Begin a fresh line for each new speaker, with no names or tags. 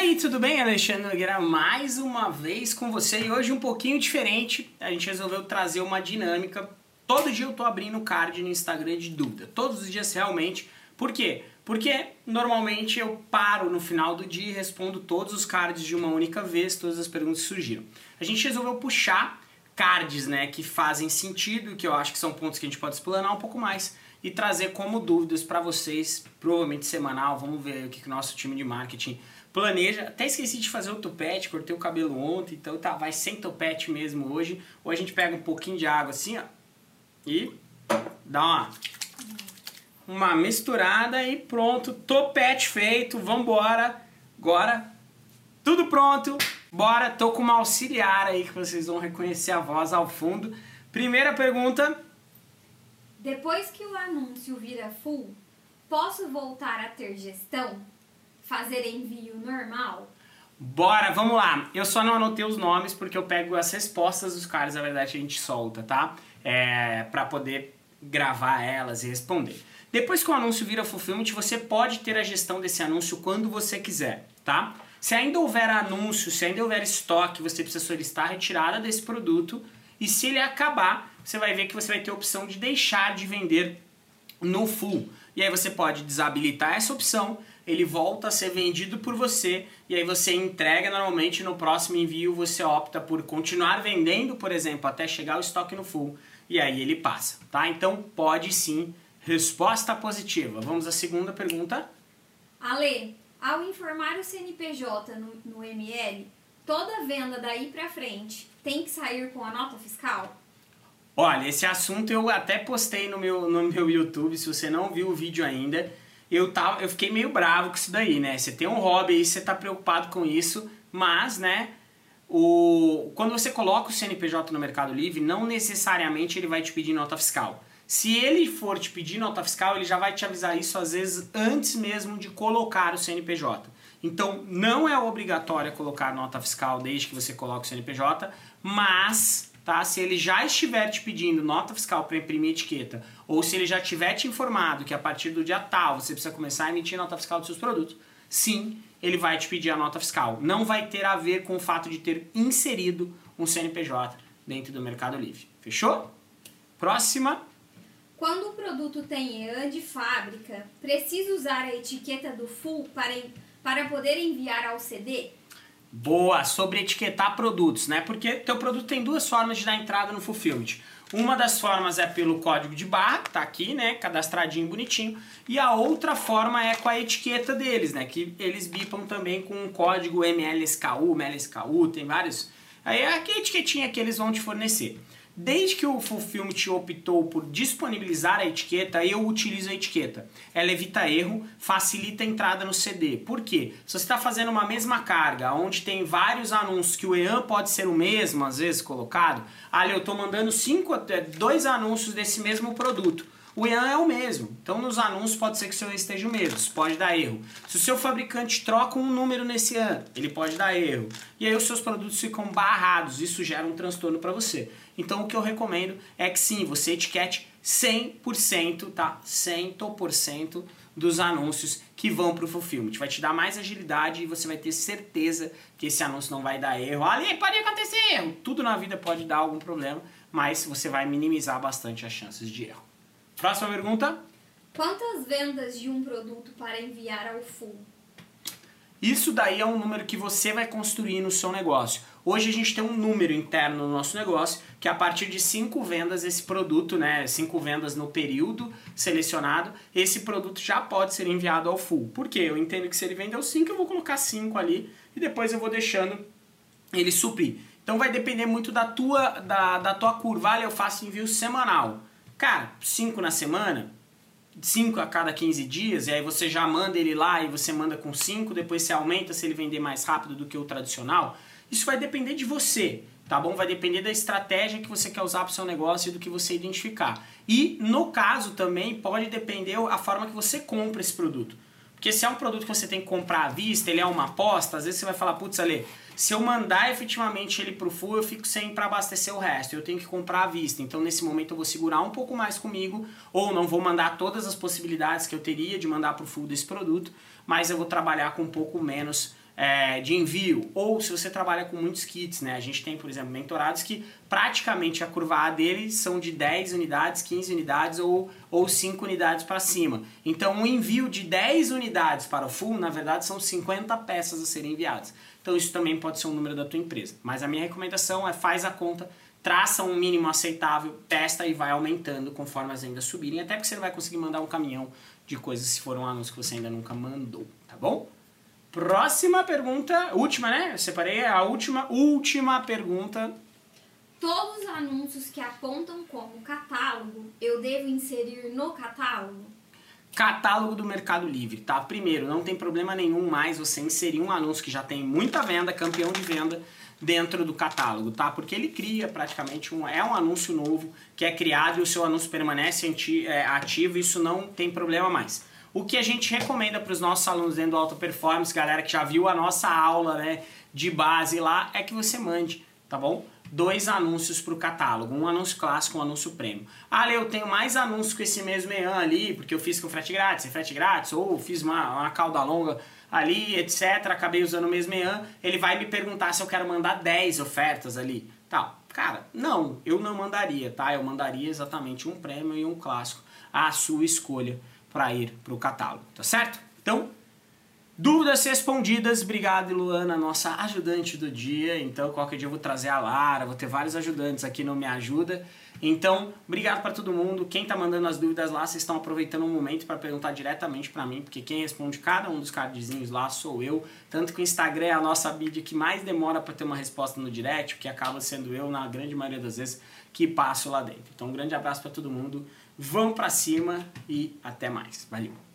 aí, tudo bem? Alexandre Nogueira mais uma vez com você e hoje um pouquinho diferente. A gente resolveu trazer uma dinâmica. Todo dia eu tô abrindo card no Instagram de dúvida. Todos os dias realmente. Por quê? Porque normalmente eu paro no final do dia e respondo todos os cards de uma única vez, todas as perguntas que surgiram. A gente resolveu puxar cards, né, que fazem sentido, que eu acho que são pontos que a gente pode explanar um pouco mais e trazer como dúvidas para vocês, provavelmente semanal. Vamos ver o que o nosso time de marketing planeja. Até esqueci de fazer o topete, cortei o cabelo ontem, então tá, vai sem topete mesmo hoje. Ou a gente pega um pouquinho de água assim, ó, e dá uma, uma misturada e pronto, topete feito, vambora. Agora, tudo pronto, bora, tô com uma auxiliar aí que vocês vão reconhecer a voz ao fundo. Primeira pergunta.
Depois que o anúncio vira full, posso voltar a ter gestão? Fazer envio normal?
Bora, vamos lá. Eu só não anotei os nomes porque eu pego as respostas dos caras, na verdade a gente solta, tá? É, para poder gravar elas e responder. Depois que o anúncio vira fulfillment, você pode ter a gestão desse anúncio quando você quiser, tá? Se ainda houver anúncio, se ainda houver estoque, você precisa solicitar a retirada desse produto e se ele acabar, você vai ver que você vai ter a opção de deixar de vender no full. E aí você pode desabilitar essa opção ele volta a ser vendido por você e aí você entrega normalmente no próximo envio você opta por continuar vendendo, por exemplo, até chegar o estoque no full e aí ele passa, tá? Então pode sim. Resposta positiva. Vamos à segunda pergunta.
Ale, ao informar o CNPJ no, no ML, toda venda daí para frente tem que sair com a nota fiscal?
Olha, esse assunto eu até postei no meu, no meu YouTube, se você não viu o vídeo ainda eu, tava, eu fiquei meio bravo com isso daí, né? Você tem um hobby aí, você tá preocupado com isso, mas, né, o, quando você coloca o CNPJ no Mercado Livre, não necessariamente ele vai te pedir nota fiscal. Se ele for te pedir nota fiscal, ele já vai te avisar isso às vezes antes mesmo de colocar o CNPJ. Então, não é obrigatório colocar nota fiscal desde que você coloque o CNPJ, mas tá? Se ele já estiver te pedindo nota fiscal para imprimir etiqueta, ou se ele já tiver te informado que a partir do dia tal você precisa começar a emitir nota fiscal dos seus produtos, sim, ele vai te pedir a nota fiscal. Não vai ter a ver com o fato de ter inserido um CNPJ dentro do Mercado Livre. Fechou? Próxima.
Quando o produto tem EAN de fábrica, precisa usar a etiqueta do full para, para poder enviar ao CD?
Boa, sobre etiquetar produtos, né? Porque teu produto tem duas formas de dar entrada no Fulfillment. Uma das formas é pelo código de barra, que tá aqui, né? Cadastradinho, bonitinho. E a outra forma é com a etiqueta deles, né? Que eles bipam também com o código MLSKU, MLSKU, tem vários. Aí é a etiquetinha que eles vão te fornecer. Desde que o Fulfillment optou por disponibilizar a etiqueta, eu utilizo a etiqueta. Ela evita erro, facilita a entrada no CD. Por quê? Se você está fazendo uma mesma carga, onde tem vários anúncios que o EAN pode ser o mesmo, às vezes, colocado, ali eu estou mandando cinco, dois anúncios desse mesmo produto o EAN é o mesmo. Então nos anúncios pode ser que o seu esteja o mesmo, isso pode dar erro. Se o seu fabricante troca um número nesse EAN, ele pode dar erro. E aí os seus produtos ficam barrados, isso gera um transtorno para você. Então o que eu recomendo é que sim, você etiquete 100%, tá? 100% dos anúncios que vão para o fulfillment. Vai te dar mais agilidade e você vai ter certeza que esse anúncio não vai dar erro. Ali pode acontecer erro. Tudo na vida pode dar algum problema, mas você vai minimizar bastante as chances de erro. Próxima pergunta.
Quantas vendas de um produto para enviar ao full?
Isso daí é um número que você vai construir no seu negócio. Hoje a gente tem um número interno no nosso negócio que a partir de cinco vendas esse produto, né, cinco vendas no período selecionado, esse produto já pode ser enviado ao full. Por quê? Eu entendo que se ele vendeu cinco, eu vou colocar cinco ali e depois eu vou deixando ele suprir. Então vai depender muito da tua da, da tua curva. eu faço envio semanal. Cara, 5 na semana, 5 a cada 15 dias, e aí você já manda ele lá e você manda com 5, depois você aumenta se ele vender mais rápido do que o tradicional. Isso vai depender de você, tá bom? Vai depender da estratégia que você quer usar para o seu negócio e do que você identificar. E no caso também pode depender a forma que você compra esse produto. Porque se é um produto que você tem que comprar à vista, ele é uma aposta, às vezes você vai falar, putz, Ale, se eu mandar efetivamente ele pro full, eu fico sem para abastecer o resto. Eu tenho que comprar à vista. Então, nesse momento, eu vou segurar um pouco mais comigo, ou não vou mandar todas as possibilidades que eu teria de mandar pro full desse produto, mas eu vou trabalhar com um pouco menos é, de envio, ou se você trabalha com muitos kits, né? A gente tem, por exemplo, mentorados que praticamente a curva A deles são de 10 unidades, 15 unidades ou, ou 5 unidades para cima. Então, um envio de 10 unidades para o full, na verdade, são 50 peças a serem enviadas. Então, isso também pode ser um número da tua empresa. Mas a minha recomendação é faz a conta, traça um mínimo aceitável, testa e vai aumentando conforme as vendas subirem, até porque você não vai conseguir mandar um caminhão de coisas se for um anúncio que você ainda nunca mandou, tá bom? Próxima pergunta, última, né? Eu separei a última, última pergunta.
Todos os anúncios que apontam como catálogo, eu devo inserir no catálogo?
Catálogo do Mercado Livre, tá? Primeiro, não tem problema nenhum mais você inserir um anúncio que já tem muita venda, campeão de venda, dentro do catálogo, tá? Porque ele cria praticamente um é um anúncio novo que é criado e o seu anúncio permanece é, ativo, isso não tem problema mais. O que a gente recomenda para os nossos alunos dentro do Alta Performance, galera que já viu a nossa aula né, de base lá, é que você mande, tá bom? Dois anúncios para o catálogo, um anúncio clássico um anúncio prêmio. Ah, eu tenho mais anúncios com esse mesmo EAN ali, porque eu fiz com frete grátis, sem frete grátis, ou fiz uma, uma cauda longa ali, etc. Acabei usando o mesmo EAN. Ele vai me perguntar se eu quero mandar 10 ofertas ali. Tá, cara, não, eu não mandaria, tá? Eu mandaria exatamente um prêmio e um clássico, à sua escolha para ir para o catálogo, tá certo? Então, dúvidas respondidas. Obrigado, Luana, nossa ajudante do dia. Então, qualquer dia eu vou trazer a Lara, vou ter vários ajudantes aqui no Me Ajuda. Então, obrigado para todo mundo. Quem está mandando as dúvidas lá, vocês estão aproveitando o momento para perguntar diretamente para mim, porque quem responde cada um dos cardzinhos lá sou eu. Tanto que o Instagram é a nossa mídia que mais demora para ter uma resposta no direct, que acaba sendo eu, na grande maioria das vezes, que passo lá dentro. Então, um grande abraço para todo mundo. Vão para cima e até mais. Valeu!